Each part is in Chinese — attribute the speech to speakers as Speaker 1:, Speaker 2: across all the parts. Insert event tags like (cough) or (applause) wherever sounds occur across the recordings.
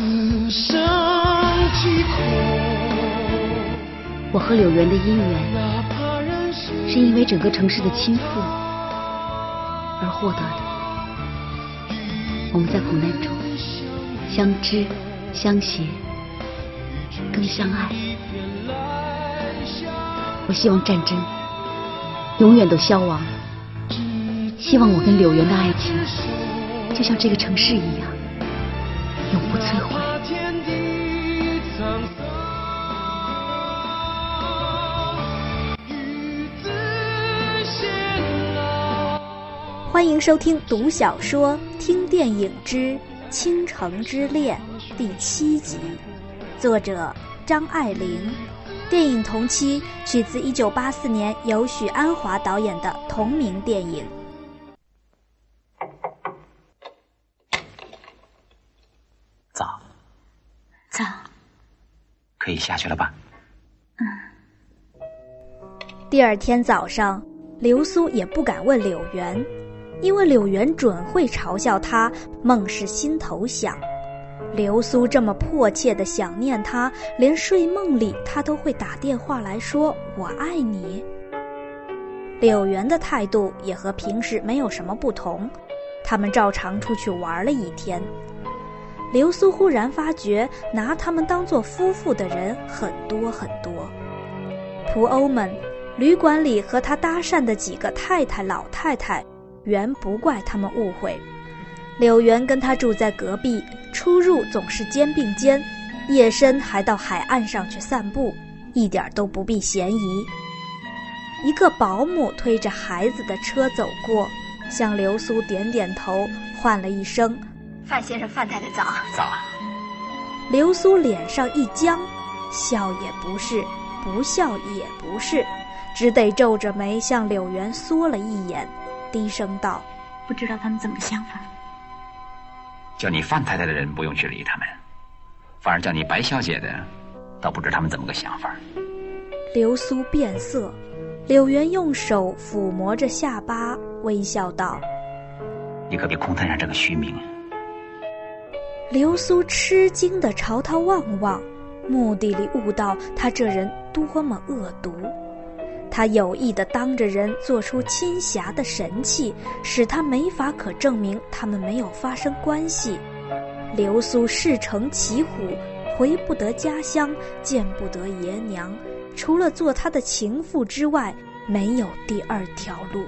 Speaker 1: 此生疾苦，
Speaker 2: 我和柳原的姻缘，是因为整个城市的倾覆而获得的。我们在苦难中相知、相携、更相爱。我希望战争永远都消亡，希望我跟柳原的爱情就像这个城市一样，永不摧毁。
Speaker 1: 把天地，
Speaker 3: 欢迎收听读小说、听电影之《倾城之恋》第七集，作者张爱玲。电影同期取自1984年由许鞍华导演的同名电影。
Speaker 4: 早，
Speaker 5: 早，
Speaker 4: 可以下去了吧？
Speaker 3: 嗯第二天早上，流苏也不敢问柳原，因为柳原准会嘲笑他梦是心头想。流苏这么迫切的想念他，连睡梦里他都会打电话来说“我爱你”。柳原的态度也和平时没有什么不同，他们照常出去玩了一天。流苏忽然发觉，拿他们当做夫妇的人很多很多，仆欧们。旅馆里和他搭讪的几个太太、老太太，原不怪他们误会。柳原跟他住在隔壁，出入总是肩并肩，夜深还到海岸上去散步，一点都不避嫌疑。一个保姆推着孩子的车走过，向流苏点点头，唤了一声
Speaker 5: 范先生、范太太早。
Speaker 4: 早，
Speaker 3: 流苏脸上一僵，笑也不是，不笑也不是，只得皱着眉向柳原缩了一眼，低声道
Speaker 5: 不知道他们怎么想法。
Speaker 4: 叫你范太太的人不用去理他们，反而叫你白小姐的，倒不知他们怎么个想法。：“
Speaker 3: 流苏变色。”柳原用手抚摸着下巴，微笑道
Speaker 4: 你可别空摊上这个虚名。：“
Speaker 3: 流苏吃惊地朝他望望，目的里悟到他这人多么恶毒。他有意地当着人做出亲侠的神气，使他没法可证明他们没有发生关系。流苏事成骑虎，回不得家乡，见不得爷娘，除了做他的情妇之外，没有第二条路。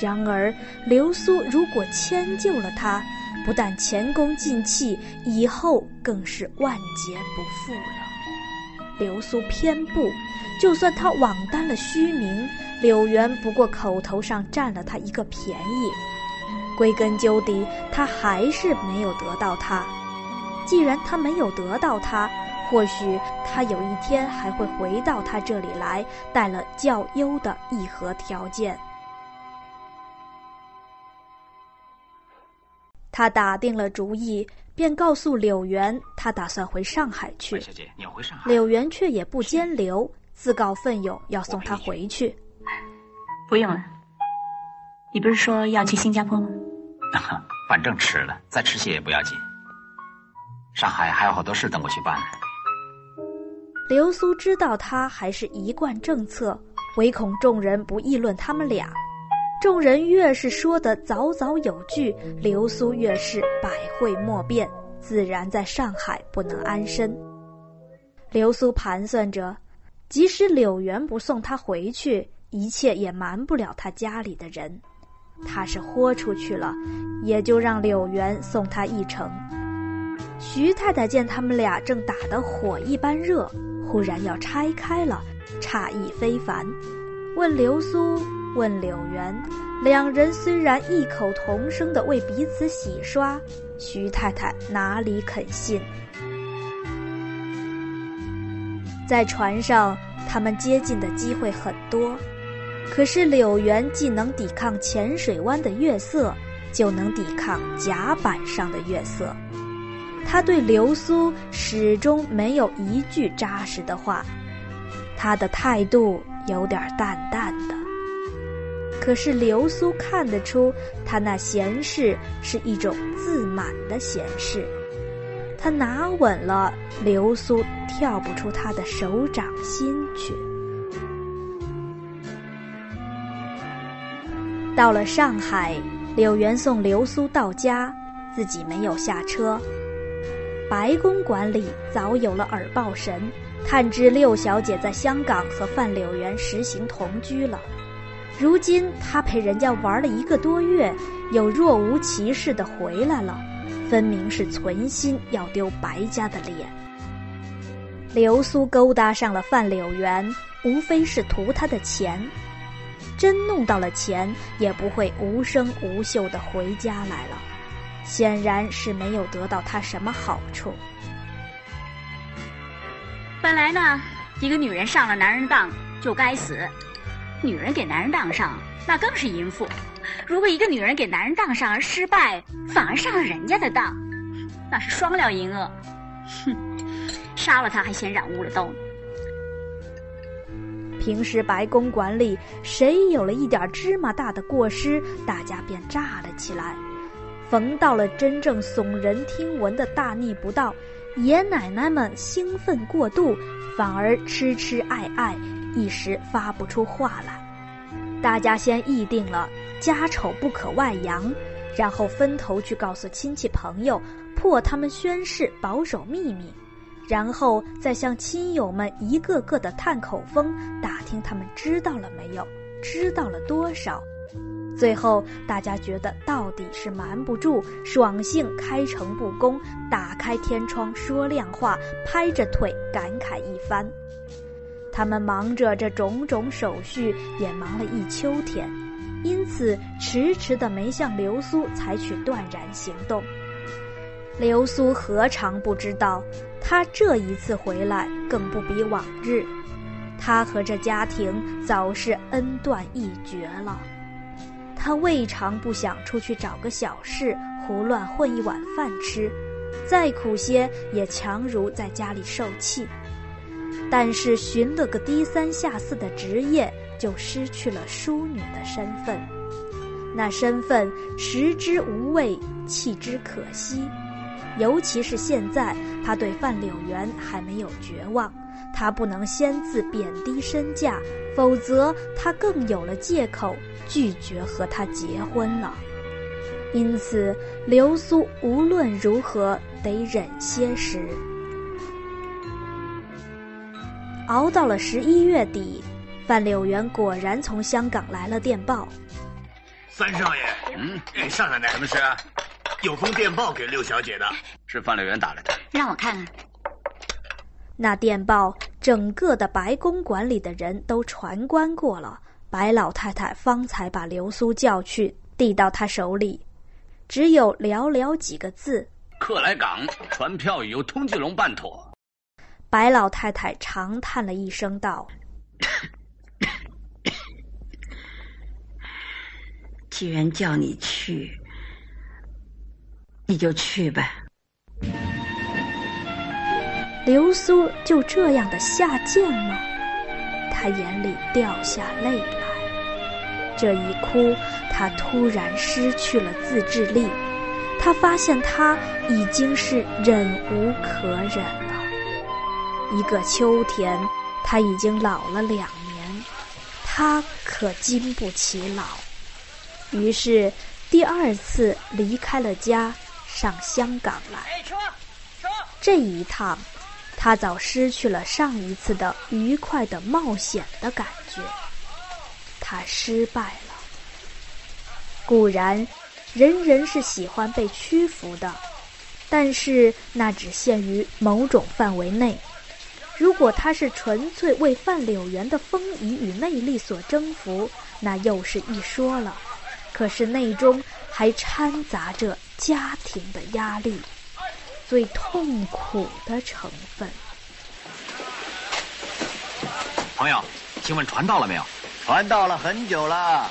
Speaker 3: 然而，流苏如果迁就了他，不但前功尽弃，以后更是万劫不复了。流苏偏不，就算他枉担了虚名，柳原不过口头上占了他一个便宜，归根究底，他还是没有得到他。既然他没有得到他，或许他有一天还会回到他这里来，带了较优的议和条件。他打定了主意，便告诉柳原，他打算回上海去。
Speaker 4: 小姐，你要回上海？
Speaker 3: 柳原却也不坚留，自告奋勇要送他回去。
Speaker 5: 不用了，你不是说要去新加坡吗？(laughs)
Speaker 4: 反正迟了，再迟些也不要紧。上海还有好多事等我去办呢。
Speaker 3: 流苏知道他还是一贯政策，唯恐众人不议论他们俩。众人越是说得早早有据，流苏越是百会莫辩，自然在上海不能安身。流苏盘算着，即使柳原不送他回去，一切也瞒不了他家里的人。他是豁出去了，也就让柳原送他一程。徐太太见他们俩正打得火一般热，忽然要拆开了，诧异非凡，问流苏，问柳原，两人虽然异口同声地为彼此洗刷，徐太太哪里肯信？在船上，他们接近的机会很多，可是柳原既能抵抗浅水湾的月色，就能抵抗甲板上的月色。他对流苏始终没有一句扎实的话，他的态度有点淡淡。可是流苏看得出，他那闲适是一种自满的闲适。他拿稳了，流苏跳不出他的手掌心去。到了上海，柳原送流苏到家，自己没有下车。白公馆里早有了耳报神，探知六小姐在香港和范柳原实行同居了。如今他陪人家玩了一个多月，又若无其事的回来了，分明是存心要丢白家的脸。流苏勾搭上了范柳原，无非是图他的钱。真弄到了钱，也不会无声无息的回家来了。显然是没有得到他什么好处。
Speaker 5: 本来呢，一个女人上了男人当就该死，女人给男人当上那更是淫妇。如果一个女人给男人当上而失败，反而上了人家的当，那是双料淫恶。哼，杀了他还嫌染污了刀。
Speaker 3: 平时白公馆里，谁有了一点芝麻大的过失，大家便炸了起来；逢到了真正耸人听闻的大逆不道，爷奶奶们兴奋过度，反而痴痴爱爱，一时发不出话来。大家先议定了家丑不可外扬，然后分头去告诉亲戚朋友，迫他们宣誓保守秘密。然后再向亲友们一个个的探口风，打听他们知道了没有，知道了多少。最后大家觉得到底是瞒不住，爽性开诚布公，打开天窗说亮话，拍着腿感慨一番。他们忙着这种种手续，也忙了一秋天，因此迟迟的没向流苏采取断然行动。流苏何尝不知道？他这一次回来更不比往日，他和这家庭早是恩断义绝了。他未尝不想出去找个小事，胡乱混一碗饭吃，再苦些也强如在家里受气。但是寻了个低三下四的职业，就失去了淑女的身份。那身份食之无味，弃之可惜。尤其是现在，他对范柳原还没有绝望，他不能先自贬低身价，否则他更有了借口拒绝和他结婚了。因此，流苏无论如何得忍些时。熬到了十一月底，范柳原果然从香港来了电报。
Speaker 6: 三少爷，嗯，上奶奶什么事？有封电报给六小姐的，
Speaker 4: 是范柳原打来的。
Speaker 5: 让我看看。
Speaker 3: 那电报，整个的白公馆里的人都传观过了。白老太太方才把流苏叫去，递到他手里，只有寥寥几个字：“
Speaker 4: 客来港，船票已由通济龙办妥。”
Speaker 3: 白老太太长叹了一声，道：“ (coughs)
Speaker 7: 既然叫你去。”你就去呗。
Speaker 3: 流苏就这样的下贱吗？他眼里掉下泪来。这一哭，他突然失去了自制力。他发现他已经是忍无可忍了。一个秋天，他已经老了两年，他可经不起老。于是，第二次离开了家。上香港来，这一趟，他早失去了上一次的愉快的冒险的感觉。他失败了。固然，人人是喜欢被屈服的，但是那只限于某种范围内。如果他是纯粹为范柳原的风仪与魅力所征服，那又是一说了。可是内中还掺杂着。家庭的压力，最痛苦的成分。
Speaker 4: 朋友，请问船到了没有？
Speaker 6: 船到了很久了。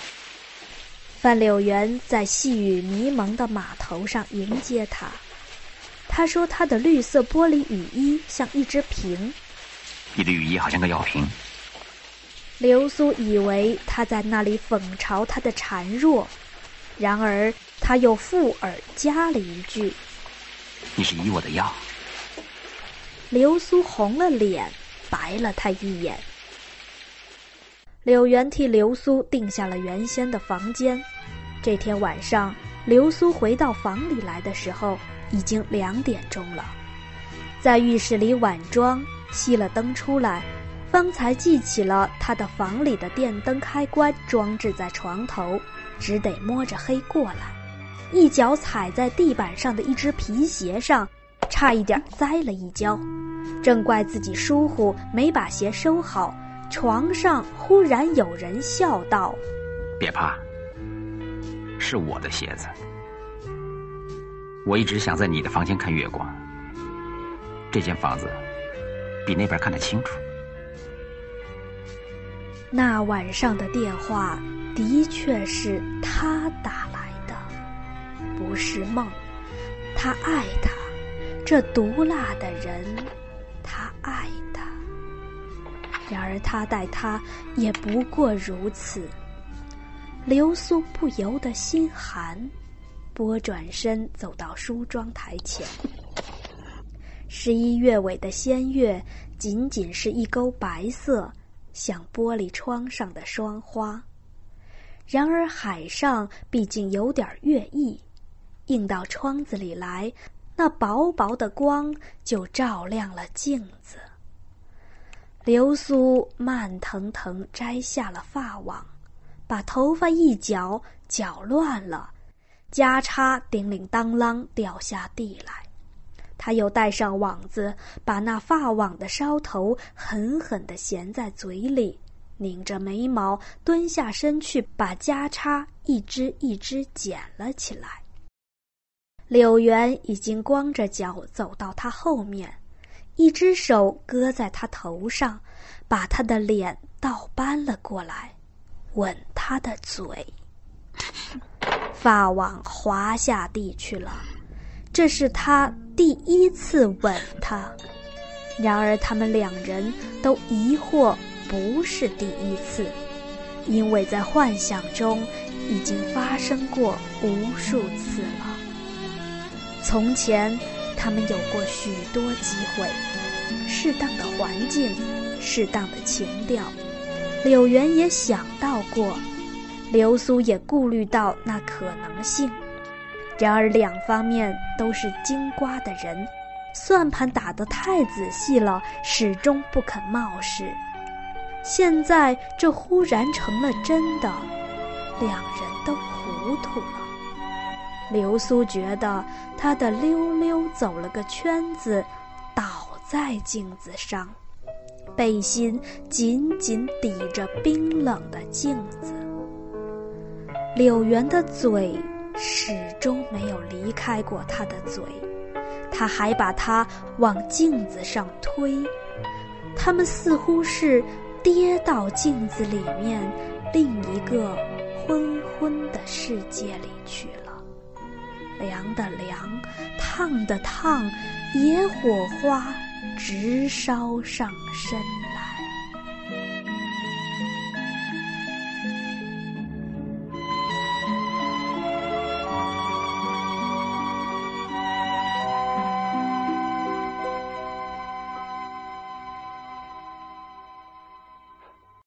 Speaker 3: 范柳原在细雨迷蒙的码头上迎接他。他说：“他的绿色玻璃雨衣像一只瓶。”
Speaker 4: 你的雨衣好像个药瓶。
Speaker 3: 流苏以为他在那里讽嘲他的孱弱，然而。他又附耳加了一句：“
Speaker 4: 你是医我的药，
Speaker 3: 流苏红了脸，白了他一眼。柳原替流苏定下了原先的房间。这天晚上，流苏回到房里来的时候，已经两点钟了。在浴室里晚装，熄了灯出来，方才记起了他的房里的电灯开关装置在床头，只得摸着黑过来，一脚踩在地板上的一只皮鞋上，差一点栽了一跤。正怪自己疏忽，没把鞋收好。床上忽然有人笑道：“
Speaker 4: 别怕，是我的鞋子。我一直想在你的房间看月光。这间房子比那边看得清楚。”
Speaker 3: 那晚上的电话的确是他打来的，不是梦。他爱他，这毒辣的人，他爱。然而他待他也不过如此。流苏不由得心寒，拨转身走到梳妆台前。十一月尾的仙月，仅仅是一钩白色，像玻璃窗上的霜花。然而海上毕竟有点月意，映到窗子里来，那薄薄的光就照亮了镜子。流苏慢腾腾摘下了发网，把头发一绞，绞乱了，夹叉叮铃当啷掉下地来。他又带上网子，把那发网的梢头狠狠地衔在嘴里，拧着眉毛，蹲下身去，把夹叉一只一只捡了起来。柳原已经光着脚走到他后面。一只手搁在他头上，把他的脸倒搬了过来，吻他的嘴。(laughs) 发网滑下地去了，这是他第一次吻她。然而他们两人都疑惑不是第一次，因为在幻想中已经发生过无数次了。从前。他们有过许多机会，适当的环境，适当的情调，柳原也想到过，流苏也顾虑到那可能性。然而两方面都是精瓜的人，算盘打得太仔细了，始终不肯冒失。现在这忽然成了真的，两人都糊涂了。流苏觉得他的溜溜走了个圈子，倒在镜子上，背心紧紧抵着冰冷的镜子。柳原的嘴始终没有离开过他的嘴，他还把他往镜子上推，他们似乎是跌到镜子里面另一个昏昏的世界里去了。凉的凉，烫的烫，野火花直烧上身。